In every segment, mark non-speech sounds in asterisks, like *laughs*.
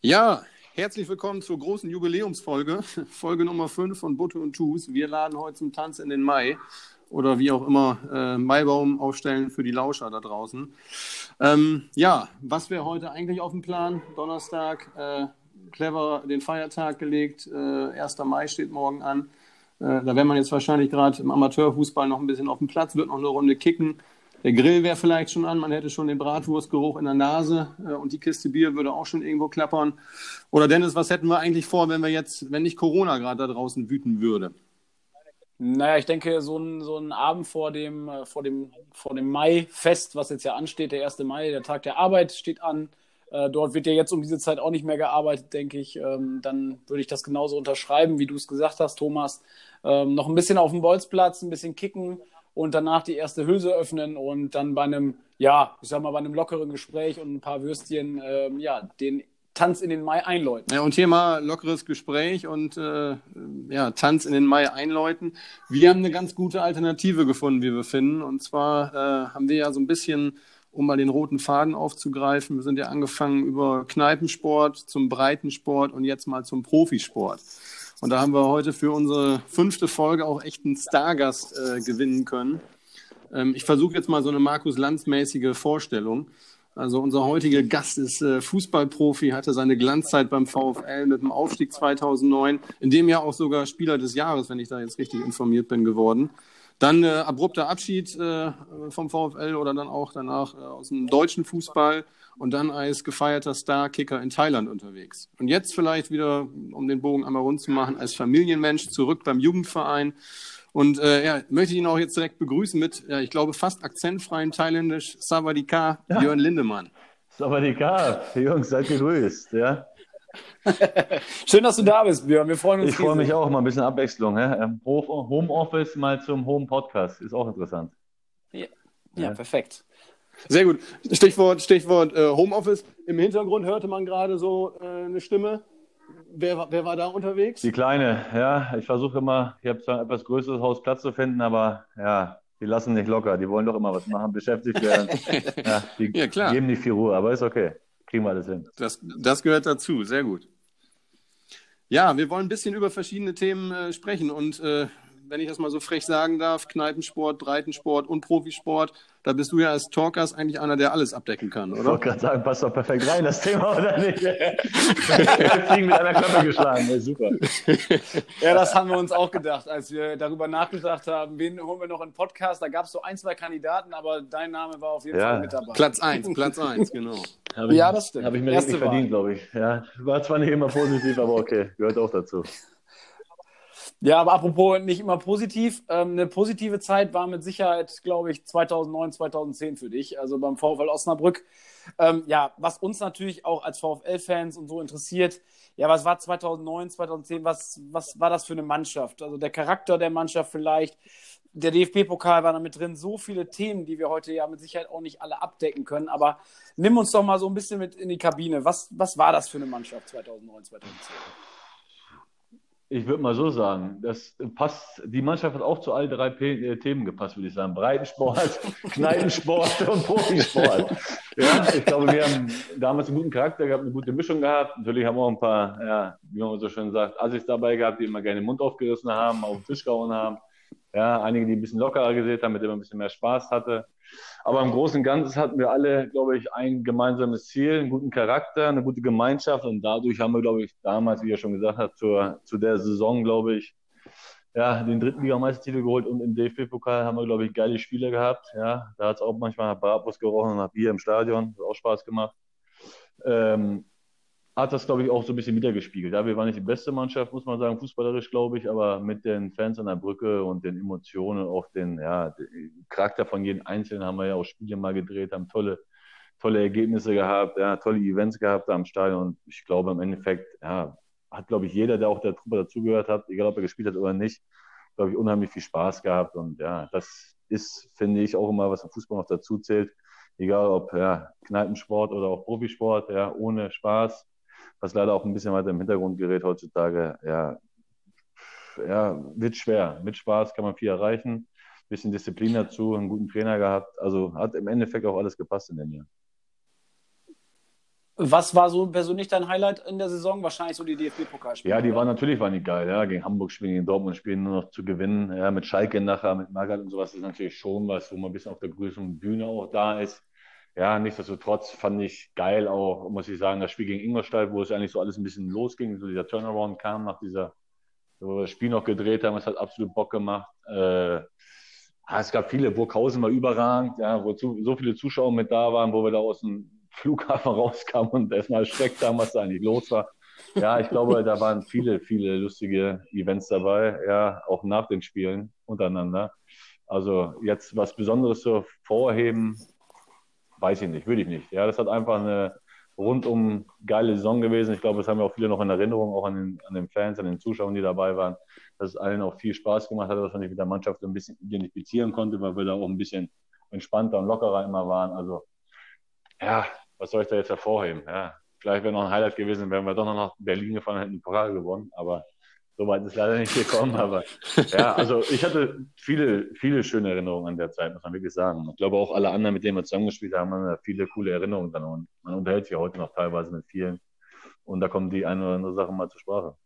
Ja, herzlich willkommen zur großen Jubiläumsfolge, *laughs* Folge Nummer 5 von Butte und Tus. Wir laden heute zum Tanz in den Mai oder wie auch immer äh, Maibaum aufstellen für die Lauscher da draußen. Ähm, ja, was wäre heute eigentlich auf dem Plan? Donnerstag, äh, clever den Feiertag gelegt, äh, 1. Mai steht morgen an. Äh, da wäre man jetzt wahrscheinlich gerade im Amateurfußball noch ein bisschen auf dem Platz, wird noch eine Runde kicken. Der Grill wäre vielleicht schon an, man hätte schon den Bratwurstgeruch in der Nase äh, und die Kiste Bier würde auch schon irgendwo klappern. Oder Dennis, was hätten wir eigentlich vor, wenn wir jetzt, wenn nicht Corona gerade da draußen wüten würde? Naja, ich denke, so ein, so ein Abend vor dem, äh, vor, dem, vor dem Mai-Fest, was jetzt ja ansteht, der 1. Mai, der Tag der Arbeit steht an. Äh, dort wird ja jetzt um diese Zeit auch nicht mehr gearbeitet, denke ich. Ähm, dann würde ich das genauso unterschreiben, wie du es gesagt hast, Thomas. Ähm, noch ein bisschen auf dem Bolzplatz, ein bisschen kicken, und danach die erste Hülse öffnen und dann bei einem, ja, ich sag mal, bei einem lockeren Gespräch und ein paar Würstchen, ähm, ja, den Tanz in den Mai einläuten. Ja, und hier mal lockeres Gespräch und äh, ja, Tanz in den Mai einläuten. Wir haben eine ganz gute Alternative gefunden, wie wir finden. Und zwar äh, haben wir ja so ein bisschen, um mal den roten Faden aufzugreifen, wir sind ja angefangen über Kneipensport zum Breitensport und jetzt mal zum Profisport. Und da haben wir heute für unsere fünfte Folge auch echt einen Stargast äh, gewinnen können. Ähm, ich versuche jetzt mal so eine Markus Lanz-mäßige Vorstellung. Also unser heutiger Gast ist äh, Fußballprofi, hatte seine Glanzzeit beim VfL mit dem Aufstieg 2009, in dem Jahr auch sogar Spieler des Jahres, wenn ich da jetzt richtig informiert bin, geworden. Dann äh, abrupter Abschied äh, vom VfL oder dann auch danach äh, aus dem deutschen Fußball und dann als gefeierter Star-Kicker in Thailand unterwegs. Und jetzt vielleicht wieder, um den Bogen einmal rund zu machen, als Familienmensch zurück beim Jugendverein. Und äh, ja, möchte ich ihn auch jetzt direkt begrüßen mit, ja, ich glaube, fast akzentfreien Thailändisch Savadika, ja. Björn Lindemann. Savadika, Jungs, seid gegrüßt, ja. *laughs* Schön, dass du da bist, Björn. Wir freuen uns. Ich freue mich auch, mal ein bisschen Abwechslung. Ähm, Homeoffice mal zum Home Podcast. Ist auch interessant. Ja, ja, perfekt. Sehr gut. Stichwort, Stichwort äh, Homeoffice. Im Hintergrund hörte man gerade so äh, eine Stimme. Wer, wer war da unterwegs? Die Kleine, ja. Ich versuche immer, ich habe zwar ein etwas größeres Haus Platz zu finden, aber ja, die lassen nicht locker. Die wollen doch immer was machen, beschäftigt werden. *laughs* ja, die ja, klar. geben nicht viel Ruhe, aber ist okay. Kriegen wir alles hin. Das, das gehört dazu, sehr gut. Ja, wir wollen ein bisschen über verschiedene Themen äh, sprechen und äh, wenn ich das mal so frech sagen darf, Kneipensport, Breitensport und Profisport, da bist du ja als Talkers eigentlich einer, der alles abdecken kann, oder? Ich wollte gerade sagen, passt doch perfekt rein, das Thema, oder nicht? *laughs* Wir kriegen mit einer Klappe geschlagen, ja, super. Ja, das haben wir uns auch gedacht, als wir darüber nachgedacht haben, wen holen wir noch in Podcast. Da gab es so ein, zwei Kandidaten, aber dein Name war auf jeden ja. Fall mit dabei. Platz eins, Platz eins, genau. Ich, ja, das stimmt. Habe ich mir Erste richtig verdient, glaube ich. Ja, war zwar nicht immer positiv, aber okay, gehört auch dazu. Ja, aber apropos nicht immer positiv. Ähm, eine positive Zeit war mit Sicherheit, glaube ich, 2009, 2010 für dich, also beim VfL Osnabrück. Ähm, ja, was uns natürlich auch als VfL-Fans und so interessiert, ja, was war 2009, 2010, was, was war das für eine Mannschaft? Also der Charakter der Mannschaft vielleicht, der DFB-Pokal war da mit drin, so viele Themen, die wir heute ja mit Sicherheit auch nicht alle abdecken können, aber nimm uns doch mal so ein bisschen mit in die Kabine. Was, was war das für eine Mannschaft 2009, 2010? Ich würde mal so sagen, das passt, die Mannschaft hat auch zu all drei P äh, Themen gepasst, würde ich sagen. Breitensport, *laughs* Kneipensport und Profisport. Ja, ich glaube, wir haben damals einen guten Charakter gehabt, eine gute Mischung gehabt. Natürlich haben wir auch ein paar, ja, wie man so schön sagt, Assis dabei gehabt, die immer gerne den Mund aufgerissen haben, auf den Tisch gehauen haben. Ja, einige, die ein bisschen lockerer gesehen haben, mit denen man ein bisschen mehr Spaß hatte. Aber im Großen und Ganzen hatten wir alle, glaube ich, ein gemeinsames Ziel, einen guten Charakter, eine gute Gemeinschaft. Und dadurch haben wir, glaube ich, damals, wie er schon gesagt hat, zur, zu der Saison, glaube ich, ja, den dritten Ligameistertitel geholt und im DFB-Pokal haben wir, glaube ich, geile Spiele gehabt. Ja, da hat es auch manchmal nach Bratwurst gerochen und nach Bier im Stadion. Hat auch Spaß gemacht. Ähm, hat das, glaube ich, auch so ein bisschen wiedergespiegelt. Ja, wir waren nicht die beste Mannschaft, muss man sagen, fußballerisch, glaube ich, aber mit den Fans an der Brücke und den Emotionen, auch den, ja, den Charakter von jedem Einzelnen haben wir ja auch Spiele mal gedreht, haben tolle, tolle Ergebnisse gehabt, ja, tolle Events gehabt am Stadion. Und ich glaube, im Endeffekt, ja, hat, glaube ich, jeder, der auch der Truppe dazugehört hat, egal ob er gespielt hat oder nicht, glaube ich, unheimlich viel Spaß gehabt. Und ja, das ist, finde ich, auch immer, was im Fußball noch dazu zählt. Egal ob ja, Kneipensport oder auch Profisport, ja, ohne Spaß was leider auch ein bisschen weiter im Hintergrund gerät heutzutage, ja, ja, wird schwer. Mit Spaß kann man viel erreichen. Ein bisschen Disziplin dazu, einen guten Trainer gehabt. Also hat im Endeffekt auch alles gepasst in dem Jahr. Was war so persönlich dein Highlight in der Saison? Wahrscheinlich so die DFB-Pokalspiele. Ja, die waren natürlich waren die geil, ja. Gegen Hamburg spielen, gegen Dortmund spielen, nur noch zu gewinnen. Ja, mit Schalke nachher, mit Magath und sowas ist natürlich schon was, wo man ein bisschen auf der größeren Bühne auch da ist. Ja, nichtsdestotrotz fand ich geil auch, muss ich sagen, das Spiel gegen Ingolstadt, wo es eigentlich so alles ein bisschen losging, so dieser Turnaround kam nach dieser, wo wir das Spiel noch gedreht haben, es hat absolut Bock gemacht. Äh, es gab viele, Burghausen war überragend, ja, wo zu, so viele Zuschauer mit da waren, wo wir da aus dem Flughafen *laughs* rauskam und erstmal erschreckt haben, was da eigentlich los war. Ja, ich glaube, da waren viele, viele lustige Events dabei, ja, auch nach den Spielen untereinander. Also jetzt was Besonderes zu vorheben, weiß ich nicht, würde ich nicht. Ja, das hat einfach eine rundum geile Saison gewesen. Ich glaube, das haben wir auch viele noch in Erinnerung, auch an den, an den Fans, an den Zuschauern, die dabei waren, dass es allen auch viel Spaß gemacht hat, dass man sich mit der Mannschaft ein bisschen identifizieren konnte, weil wir da auch ein bisschen entspannter und lockerer immer waren. Also ja, was soll ich da jetzt hervorheben? Ja, vielleicht wäre noch ein Highlight gewesen, wenn wir doch noch nach Berlin gefahren hätten, den Pokal gewonnen, aber so weit ist leider nicht gekommen. *laughs* Aber ja, also ich hatte viele, viele schöne Erinnerungen an der Zeit, muss man wirklich sagen. Ich glaube auch alle anderen, mit denen wir zusammengespielt haben, haben viele coole Erinnerungen dran. Und man unterhält sich heute noch teilweise mit vielen. Und da kommen die eine oder andere Sache mal zur Sprache.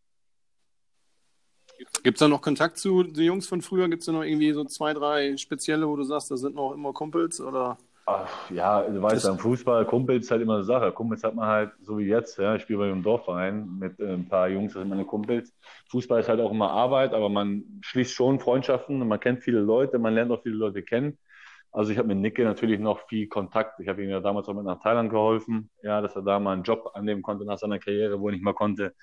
Gibt es da noch Kontakt zu den Jungs von früher? Gibt es da noch irgendwie so zwei, drei spezielle, wo du sagst, da sind noch immer Kumpels? Oder? Ach, ja, du weißt, beim Fußball, Kumpels ist halt immer eine Sache. Kumpels hat man halt, so wie jetzt, ja, ich spiele bei einem Dorfverein mit äh, ein paar Jungs, das sind meine Kumpels. Fußball ist halt auch immer Arbeit, aber man schließt schon Freundschaften und man kennt viele Leute, man lernt auch viele Leute kennen. Also ich habe mit Nicke natürlich noch viel Kontakt. Ich habe ihm ja damals auch mit nach Thailand geholfen, ja, dass er da mal einen Job annehmen konnte nach seiner Karriere, wo er nicht mal konnte.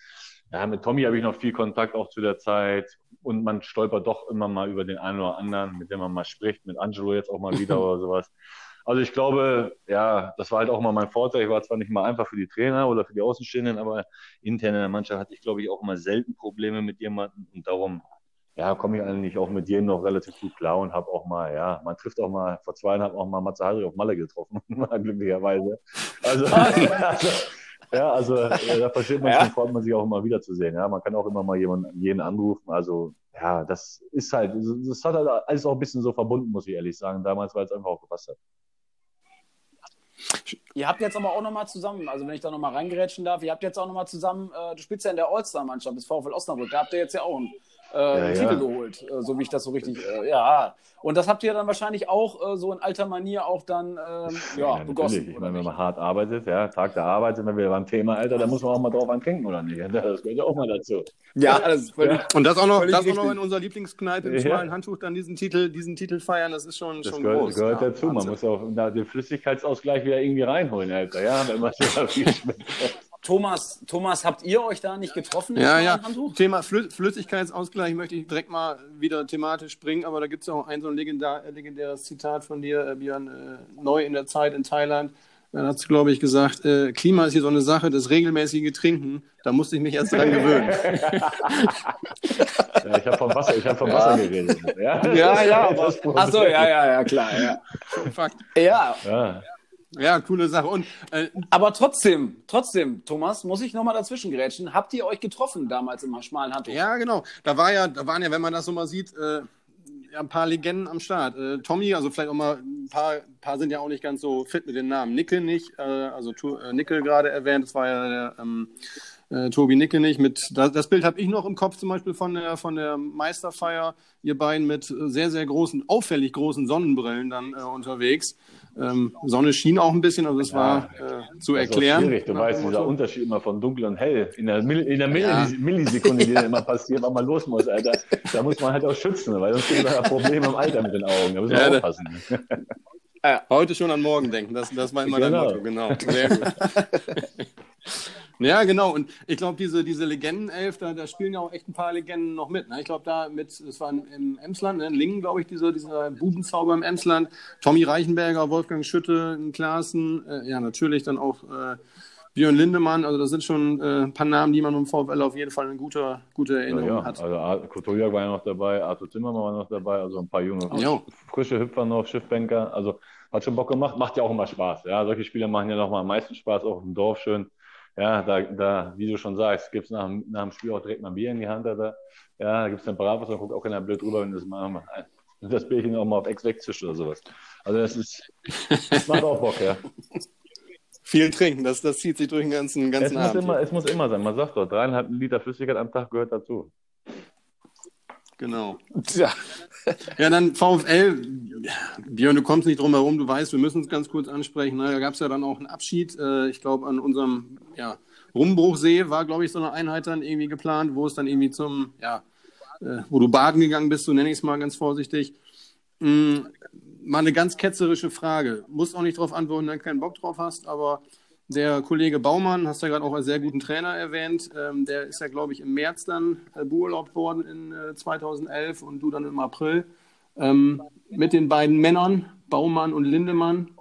Ja, mit Tommy habe ich noch viel Kontakt auch zu der Zeit und man stolpert doch immer mal über den einen oder anderen, mit dem man mal spricht, mit Angelo jetzt auch mal wieder *laughs* oder sowas. Also ich glaube, ja, das war halt auch immer mein Vorteil. Ich war zwar nicht mal einfach für die Trainer oder für die Außenstehenden, aber intern in der Mannschaft hatte ich, glaube ich, auch immer selten Probleme mit jemandem und darum ja, komme ich eigentlich auch mit jedem noch relativ gut klar und habe auch mal, ja, man trifft auch mal, vor zwei Jahren habe auch mal Matze Hadri auf Malle getroffen, *laughs* glücklicherweise. Also, *laughs* also, ja, also da versteht man ja. schon, freut man sich auch immer wieder zu sehen. Ja, man kann auch immer mal jemanden, jeden anrufen. Also ja, das ist halt, das hat halt alles auch ein bisschen so verbunden, muss ich ehrlich sagen, damals, weil es einfach auch gepasst hat. Ihr habt jetzt aber auch nochmal zusammen, also wenn ich da nochmal reingerätschen darf, ihr habt jetzt auch nochmal zusammen, äh, du spielst ja in der All-Star-Mannschaft des VfL Osnabrück, da habt ihr jetzt ja auch einen, äh, ja, einen ja. Titel geholt, äh, so wie ich das so richtig, äh, ja. Und das habt ihr dann wahrscheinlich auch äh, so in alter Manier auch dann ähm, ja, ja, begossen. Ich meine, wenn man hart arbeitet, ja, Tag der Arbeit sind wir wieder beim Thema, Alter, da muss man auch mal drauf antrinken, oder nicht? *laughs* Das gehört ja auch mal dazu. Ja, das ist völlig, Und das auch noch, das auch noch in unserer Lieblingskneipe im schmalen Handtuch dann diesen Titel, diesen Titel feiern, das ist schon, das schon gehört, groß. gehört dazu. Man muss auch den Flüssigkeitsausgleich wieder irgendwie reinholen, Alter, ja, wenn man *laughs* so viel schmeckt. Thomas, Thomas, habt ihr euch da nicht getroffen? Ja, ja. Handtuch? Thema Flü Flüssigkeitsausgleich möchte ich direkt mal wieder thematisch bringen, aber da gibt es auch ein so ein legendär, legendäres Zitat von dir, äh, Björn, äh, neu in der Zeit in Thailand. Dann hast du, glaube ich, gesagt, äh, Klima ist hier so eine Sache, das regelmäßige Trinken, da musste ich mich erst dran gewöhnen. *laughs* ja, ich habe vom Wasser, ich hab vom Wasser geredet. Ja, ja, ja *laughs* aber, achso, ja, ja, ja, klar. Ja. Fakt. Ja. ja. Ja, coole Sache. Und, äh, Aber trotzdem, trotzdem, Thomas, muss ich nochmal dazwischen grätschen. Habt ihr euch getroffen damals im schmalen Handtuch? Ja, genau. Da war ja, da waren ja, wenn man das so mal sieht, äh, ein paar Legenden am Start. Äh, Tommy, also vielleicht auch mal ein paar, paar sind ja auch nicht ganz so fit mit den Namen. Nickel nicht, äh, also äh, Nickel gerade erwähnt, das war ja der ähm, äh, Tobi Nicke nicht. Mit, das, das Bild habe ich noch im Kopf zum Beispiel von der, von der Meisterfeier. Ihr beiden mit sehr, sehr großen, auffällig großen Sonnenbrillen dann äh, unterwegs. Ähm, Sonne schien auch ein bisschen, also es ja, war äh, zu erklären. schwierig. Du weißt, dieser Unterschied immer von dunkel und hell. In der, Mil in der Millis ja. Millisekunde, die dann immer passiert, wann man los muss, Alter. Da muss man halt auch schützen, weil sonst gibt es Probleme im Alter mit den Augen. Da muss man ja, aufpassen. Ja, heute schon an morgen denken, das, das war immer genau. dein Motto, genau. Sehr gut. *laughs* Ja, genau. Und ich glaube, diese, diese Legendenelf, da, da spielen ja auch echt ein paar Legenden noch mit. Ne? Ich glaube, da mit, es war im Emsland, ne? in Lingen, glaube ich, dieser, dieser Bubenzauber im Emsland. Tommy Reichenberger, Wolfgang Schütte, Klaassen, äh, ja, natürlich dann auch äh, Björn Lindemann. Also, das sind schon äh, ein paar Namen, die man im VfL auf jeden Fall eine gute, gute Erinnerung ja, ja. hat. Also, Kotojak war ja noch dabei, Arthur Zimmermann war noch dabei, also ein paar junge, ja. frische Hüpfer noch, Schiffbänker. Also, hat schon Bock gemacht, macht ja auch immer Spaß. Ja, solche Spiele machen ja noch mal am meisten Spaß, auch im Dorf schön ja, da, da, wie du schon sagst, gibt es nach, nach, dem Spiel auch direkt mal ein Bier in die Hand. Da, ja, da gibt es dann Bravos, da guckt auch keiner blöd drüber, wenn das mal das Bierchen auch mal auf Ex wegzischt oder sowas. Also das ist, das macht auch Bock, ja. Viel trinken, das, das zieht sich durch den ganzen, ganzen es Abend. Muss immer, es muss immer sein. Man sagt doch, dreieinhalb Liter Flüssigkeit am Tag gehört dazu. Genau. Ja. Ja, dann VfL. Björn, du kommst nicht drum herum, du weißt, wir müssen es ganz kurz ansprechen. Ne? Da gab es ja dann auch einen Abschied. Äh, ich glaube, an unserem ja, Rumbruchsee war, glaube ich, so eine Einheit dann irgendwie geplant, wo es dann irgendwie zum, ja, äh, wo du baden gegangen bist, so nenne ich es mal ganz vorsichtig. Mm, mal eine ganz ketzerische Frage. Musst auch nicht darauf antworten, wenn du keinen Bock drauf hast, aber der Kollege Baumann, hast du ja gerade auch als sehr guten Trainer erwähnt, ähm, der ist ja, glaube ich, im März dann äh, beurlaubt worden in äh, 2011 und du dann im April. Ähm, mit den beiden Männern, Baumann und Lindemann,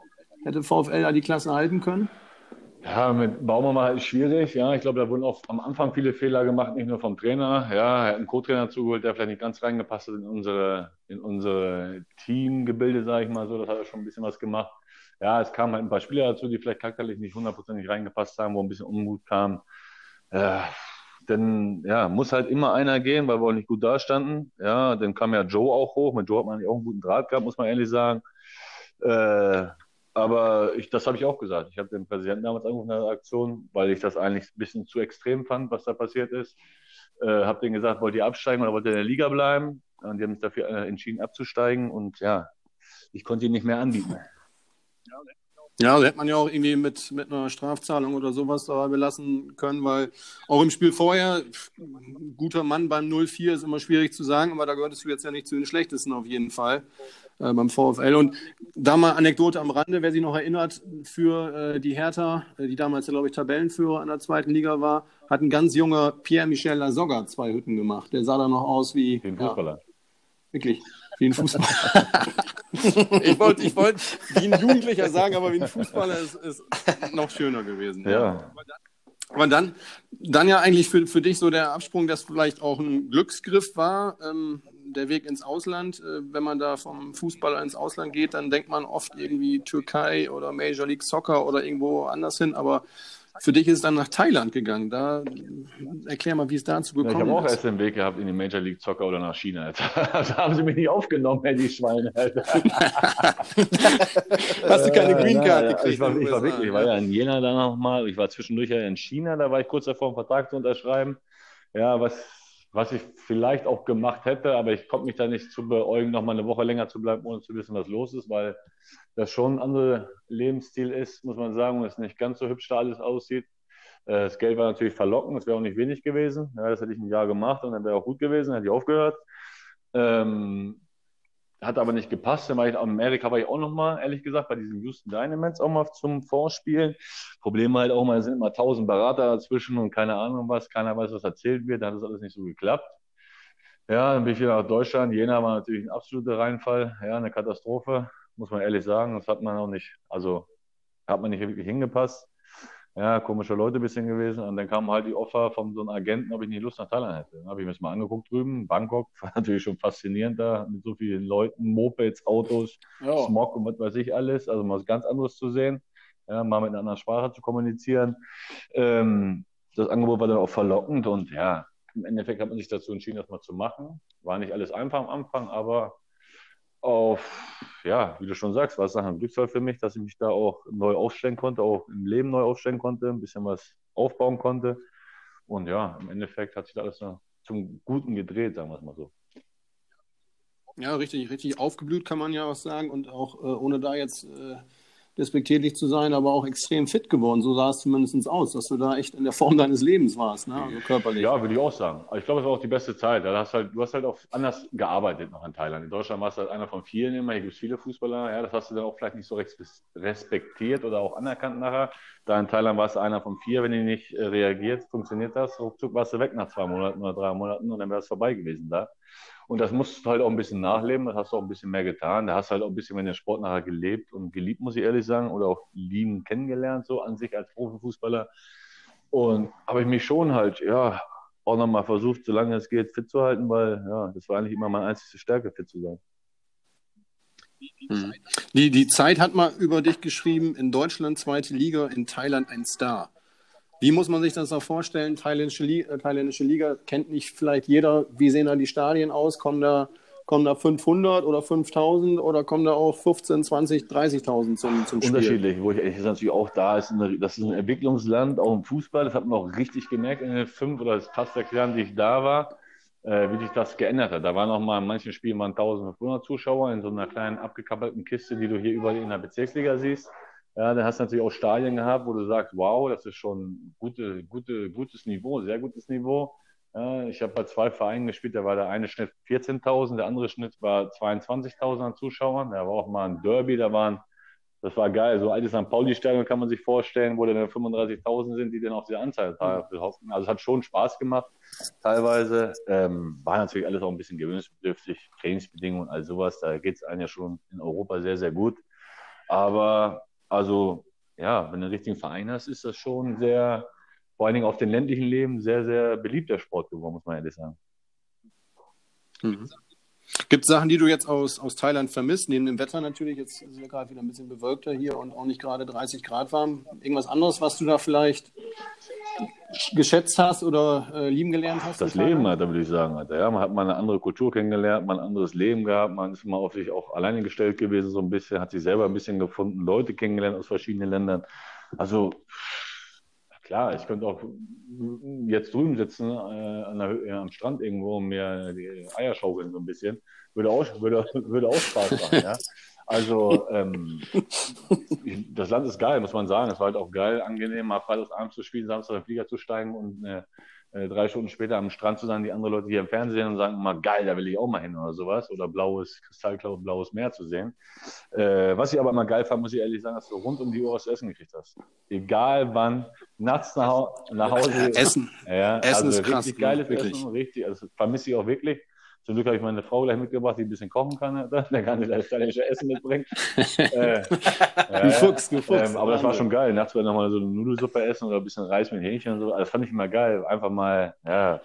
hätte VfL da die Klasse halten können? Ja, mit Baumann war halt schwierig. Ja, ich glaube, da wurden auch am Anfang viele Fehler gemacht, nicht nur vom Trainer. Ja, er hat einen Co-Trainer zugeholt, der vielleicht nicht ganz reingepasst hat in unsere, in unsere Teamgebilde, sage ich mal so. Das hat er schon ein bisschen was gemacht. Ja, es kamen halt ein paar Spieler dazu, die vielleicht charakterlich nicht hundertprozentig reingepasst haben, wo ein bisschen Unmut kam. Äh, denn ja, muss halt immer einer gehen, weil wir auch nicht gut dastanden. Ja, dann kam ja Joe auch hoch. Mit Joe hat man auch einen guten Draht gehabt, muss man ehrlich sagen. Äh, aber ich, das habe ich auch gesagt. Ich habe den Präsidenten damals angerufen in der Aktion, weil ich das eigentlich ein bisschen zu extrem fand, was da passiert ist. Äh, habe denen gesagt, wollt ihr absteigen oder wollt ihr in der Liga bleiben? Und die haben sich dafür äh, entschieden, abzusteigen. Und ja, ich konnte ihn nicht mehr anbieten. Ja, also hätte man ja auch irgendwie mit, mit einer Strafzahlung oder sowas dabei belassen können, weil auch im Spiel vorher, guter Mann beim 0-4 ist immer schwierig zu sagen, aber da gehörtest du jetzt ja nicht zu den Schlechtesten auf jeden Fall äh, beim VfL. Und da mal Anekdote am Rande, wer sich noch erinnert, für äh, die Hertha, äh, die damals ja, glaube ich, Tabellenführer in der zweiten Liga war, hat ein ganz junger Pierre-Michel Lasogga zwei Hütten gemacht. Der sah da noch aus wie... Fußballer. Ja, wirklich, wie ein Fußballer. *laughs* ich wollte ich wollt wie ein Jugendlicher sagen, aber wie ein Fußballer ist, ist noch schöner gewesen. Ja. Aber dann, dann ja eigentlich für, für dich so der Absprung, das vielleicht auch ein Glücksgriff war, ähm, der Weg ins Ausland. Äh, wenn man da vom Fußballer ins Ausland geht, dann denkt man oft irgendwie Türkei oder Major League Soccer oder irgendwo anders hin. Aber für dich ist es dann nach Thailand gegangen. Da erklär mal, wie es dazu gekommen ja, ich habe auch ist. erst den Weg gehabt in die Major League Soccer oder nach China. *laughs* Da haben sie mich nicht aufgenommen, ey, die Schweine. *laughs* Hast du keine Green Card ja, gekriegt? Ich war, ich war wirklich, ich war ja in Jena dann nochmal. Ich war zwischendurch ja in China, da war ich kurz davor, einen Vertrag zu unterschreiben. Ja, was, was ich vielleicht auch gemacht hätte, aber ich konnte mich da nicht zu beäugen, noch mal eine Woche länger zu bleiben, ohne zu wissen, was los ist, weil das schon ein anderer Lebensstil ist, muss man sagen, und es nicht ganz so hübsch da alles aussieht. Äh, Das Geld war natürlich verlockend, es wäre auch nicht wenig gewesen. Ja, das hätte ich ein Jahr gemacht und dann wäre auch gut gewesen, hätte ich aufgehört. Ähm, hat aber nicht gepasst. Dann war ich in Amerika war ich auch nochmal, ehrlich gesagt, bei diesen Houston Dynamits auch mal zum Vorspielen. Problem halt auch mal, es sind immer tausend Berater dazwischen und keine Ahnung was, keiner weiß, was erzählt wird. Dann hat das alles nicht so geklappt. Ja, dann bin ich wieder nach Deutschland. Jena war natürlich ein absoluter Reinfall, ja, eine Katastrophe, muss man ehrlich sagen. Das hat man auch nicht, also hat man nicht wirklich hingepasst. Ja, komische Leute ein bisschen gewesen. Und dann kam halt die Offer von so einem Agenten, ob ich nicht Lust nach Thailand hätte. Dann habe ich mir das mal angeguckt drüben. Bangkok *laughs* war natürlich schon faszinierend da, mit so vielen Leuten, Mopeds, Autos, Ja. Smog und was weiß ich alles. Also mal was ganz anderes zu sehen, ja, mal mit einer anderen Sprache zu kommunizieren. Ähm, das Angebot war dann auch verlockend und ja, im Endeffekt hat man sich dazu entschieden, das mal zu machen. War nicht alles einfach am Anfang, aber auf, ja, wie du schon sagst, war es ein Glücksfall für mich, dass ich mich da auch neu aufstellen konnte, auch im Leben neu aufstellen konnte, ein bisschen was aufbauen konnte. Und ja, im Endeffekt hat sich da alles zum Guten gedreht, sagen wir es mal so. Ja, richtig, richtig aufgeblüht kann man ja auch sagen und auch äh, ohne da jetzt äh, despektierlich zu sein, aber auch extrem fit geworden. So sah es zumindest aus, dass du da echt in der Form deines Lebens warst, ne? also körperlich. Ja, würde ich auch sagen. Ich glaube, es war auch die beste Zeit. Da hast halt, du hast halt auch anders gearbeitet noch in Thailand. In Deutschland warst du halt einer von vielen immer. Hier gibt es viele Fußballer. Ja, das hast du dann auch vielleicht nicht so res- respektiert oder auch anerkannt nachher. Da in Thailand warst du einer von vier. Wenn du nicht äh, reagiert, funktioniert das. Ruckzuck warst du weg nach zwei Monaten oder drei Monaten und dann wäre es vorbei gewesen da. Und das musst du halt auch ein bisschen nachleben. Das hast du auch ein bisschen mehr getan. Da hast du halt auch ein bisschen mehr den Sport nachher gelebt und geliebt, muss ich ehrlich sagen. Oder auch lieben kennengelernt, so an sich als Profifußballer. Und habe ich mich schon halt, ja, auch nochmal versucht, solange es geht, fit zu halten, weil ja, das war eigentlich immer meine einzige Stärke, fit zu sein. Hm. Die, die Zeit hat mal über dich geschrieben, in Deutschland zweite Liga, in Thailand ein Star. Wie muss man sich das auch vorstellen? Thailändische Liga, äh, thailändische Liga kennt nicht vielleicht jeder. Wie sehen da die Stadien aus? Kommen da Kommen da 500 oder 5000 oder kommen da auch 15, 20, 30.000 zum, zum Spiel? Unterschiedlich, wo ich ehrlich gesagt natürlich auch da ist, eine, das ist ein Entwicklungsland, auch im Fußball, das hat man auch richtig gemerkt in den fünf oder fast sechs Jahren, die ich da war, äh, wie sich das geändert hat. Da waren noch mal in manchen Spielen waren 1500 Zuschauer in so einer kleinen abgekappelten Kiste, die du hier überall in der Bezirksliga siehst. Ja, dann hast du natürlich auch Stadien gehabt, wo du sagst, wow, das ist schon gute, gute, gutes Niveau, sehr gutes Niveau. Ja, ich habe bei zwei Vereinen gespielt, da war der eine Schnitt 14.000, der andere Schnitt war 22.000 an Zuschauern. Da war auch mal ein Derby, da waren, das war geil, so altes St. Pauli-Stadion kann man sich vorstellen, wo dann 35.000 sind, die dann auf diese Anzahl hoffen. Also es hat schon Spaß gemacht, teilweise. Ähm, war natürlich alles auch ein bisschen gewöhnungsbedürftig, Trainingsbedingungen und all sowas. Da geht es einem ja schon in Europa sehr, sehr gut. Aber also, ja, wenn du einen richtigen Verein hast, ist das schon sehr, vor allen Dingen auf den ländlichen Leben, sehr, sehr beliebter Sport geworden, muss man ehrlich sagen. Mhm. Gibt es Sachen, die du jetzt aus, aus Thailand vermisst? Neben dem Wetter natürlich, jetzt ist es gerade wieder ein bisschen bewölkter hier und auch nicht gerade 30 Grad warm. Irgendwas anderes, was du da vielleicht geschätzt hast oder äh, lieben gelernt hast? Das Leben, Alter, würde ich sagen. Alter. Ja, man hat mal eine andere Kultur kennengelernt, mal ein anderes Leben gehabt, man ist mal auf sich auch alleine gestellt gewesen, so ein bisschen, hat sich selber ein bisschen gefunden, Leute kennengelernt aus verschiedenen Ländern. Also klar, ich könnte auch jetzt drüben sitzen äh, der, ja, am Strand irgendwo und mir die Eier schaukeln so ein bisschen. Würde auch, *laughs* würde, würde auch Spaß machen, ja. Also ähm, das Land ist geil, muss man sagen. Es war halt auch geil, angenehm, mal freitagsabends zu spielen, Samstag in den Flieger zu steigen und äh, äh, drei Stunden später am Strand zu sein, die andere Leute hier im Fernsehen und sagen mal geil, da will ich auch mal hin oder sowas oder blaues, kristallklares blaues Meer zu sehen. Äh, was ich aber mal geil fand, muss ich ehrlich sagen, dass du rund um die Uhr was zu essen gekriegt hast. Egal wann, nachts nach, nach Hause. Essen. Ja, Essen also ist krass. Richtig geiles wirklich. Essen, richtig. Also vermisse ich auch wirklich. Zum Glück habe ich meine Frau gleich mitgebracht, die ein bisschen kochen kann. *laughs* Der kann das italienische Essen mitbringen. *laughs* äh, Du Fuchs, du Fuchs. ähm, aber das war schon geil. Nachts war nochmal so eine Nudelsuppe essen oder ein bisschen Reis mit Hähnchen und so. Das fand ich immer geil. Einfach mal, ja.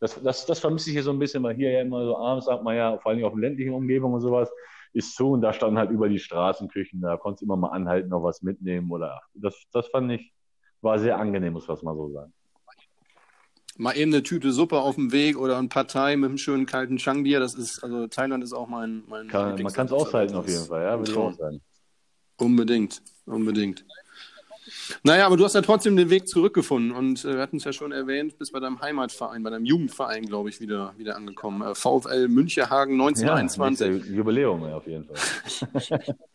Das, das, das vermisse ich hier so ein bisschen, weil hier ja immer so abends, sagt man ja, vor allem auf den ländlichen Umgebungen und sowas, ist zu und da standen halt über die Straßenküchen, da konntest du immer mal anhalten, noch was mitnehmen oder das, das fand ich, war sehr angenehm, muss man mal so sagen. Mal eben eine Tüte Suppe auf dem Weg oder ein Partei mit einem schönen kalten Changbier. Das ist, also Thailand ist auch mein. mein Kann, man kann es aushalten auf jeden Fall, ja, würde ich auch sagen. Unbedingt, unbedingt. Naja, aber du hast ja trotzdem den Weg zurückgefunden und äh, wir hatten es ja schon erwähnt, bist bei deinem Heimatverein, bei deinem Jugendverein, glaube ich, wieder, wieder angekommen. Äh, VfL Münchehagen Ja, 1921. nächstes Jubiläum ja, auf jeden Fall. *laughs*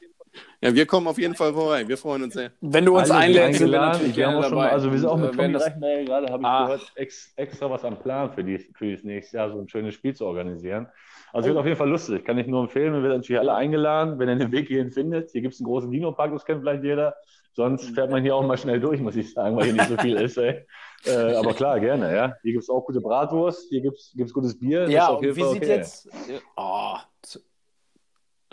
Ja, wir kommen auf jeden Fall vorbei. Wir freuen uns sehr. Wenn du uns sind einlädst, sind wir natürlich gerne auch schon, dabei. also wir sind auch Und, mit äh, Tommy das- Reichenberger gerade, habe ich Ah. gehört, ex, extra was am Plan für, die, für das nächste Jahr, so ein schönes Spiel zu organisieren. Also wird auf jeden Fall lustig, kann ich nur empfehlen. Wir werden natürlich alle eingeladen, wenn ihr den Weg hierhin findet. Hier gibt es einen großen Dino-Park, das kennt vielleicht jeder. Sonst fährt man hier auch mal schnell durch, muss ich sagen, weil hier nicht so viel ist. Ey. Äh, aber klar, gerne. Ja. Hier gibt es auch gute Bratwurst, hier gibt es gutes Bier. Ja, wie Fall sieht okay. jetzt. Oh,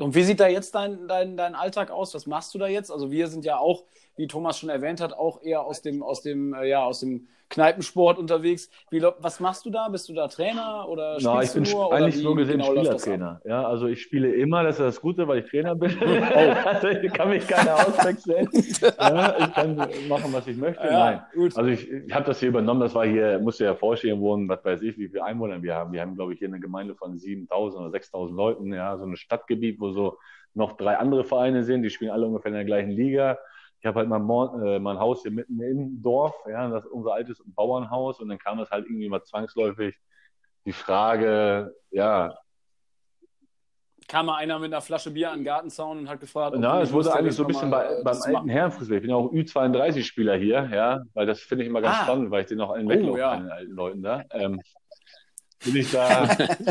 und wie sieht da jetzt dein, dein, dein Alltag aus? Was machst du da jetzt? Also wir sind ja auch, wie Thomas schon erwähnt hat, auch eher aus dem, aus dem, äh, ja, aus dem Kneipensport unterwegs. Wie, was machst du da? Bist du da Trainer oder spielst Na, ich bin nur? eigentlich so gesehen genau? Spielertrainer. Ja, also ich spiele immer, das ist das Gute, weil ich Trainer bin. Oh. *laughs* also ich kann mich keiner auswechseln. *laughs* ja, ich kann machen, was ich möchte. Nein. Ja, gut. Also ich, ich habe das hier übernommen, das war hier, musste ja vorstellen, wohnen, was weiß ich, wie viele Einwohner wir haben. Wir haben, glaube ich, hier eine Gemeinde von 7000 oder 6000 Leuten, ja, so ein Stadtgebiet, wo so noch drei andere Vereine sind, die spielen alle ungefähr in der gleichen Liga. Ich habe halt mein, äh, mein Haus hier mitten im Dorf, ja, das ist unser altes Bauernhaus und dann kam das halt irgendwie mal zwangsläufig die Frage, ja, Kam mal einer mit einer Flasche Bier an den Gartenzaun und hat gefragt, ob na, es wurde eigentlich so ein bisschen bei, äh, beim alten. Herrenfußball. Ich bin ja auch Ü32-Spieler hier, ja, weil das finde ich immer ganz Ah. spannend, weil ich den auch allen Oh, weglaufe, ja. den alten Leuten da. Ähm, bin ich da.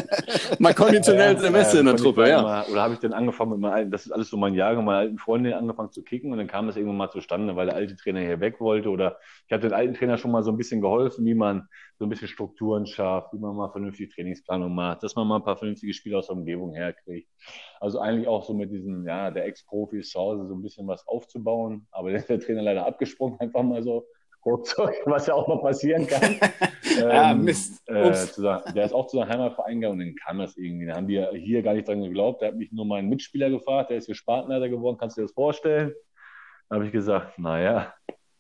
*laughs* Mal konditionell Ja, Semester in der Truppe, ja. Immer, oder habe ich dann angefangen mit meinen alten, das ist alles so mein Jahrgang, meine alten Freunde angefangen zu kicken und dann kam das irgendwann mal zustande, weil der alte Trainer hier weg wollte oder ich habe den alten Trainer schon mal so ein bisschen geholfen, wie man so ein bisschen Strukturen schafft, wie man mal vernünftig Trainingsplanung macht, dass man mal ein paar vernünftige Spiele aus der Umgebung herkriegt. Also eigentlich auch so mit diesen, ja, der Ex-Profis zu Hause so ein bisschen was aufzubauen, aber ist *laughs* der Trainer leider abgesprungen, einfach mal so ruckzuck, *laughs* was ja auch noch passieren kann. *laughs* Ah, Ähm, Mist. Äh, sagen, der ist auch zu seinem Heimatverein gegangen und dann kam das irgendwie. Da haben die hier gar nicht dran geglaubt. Da hat mich nur mein Mitspieler gefragt, der ist hier Spartenleiter geworden, kannst du dir das vorstellen? Da habe ich gesagt, naja,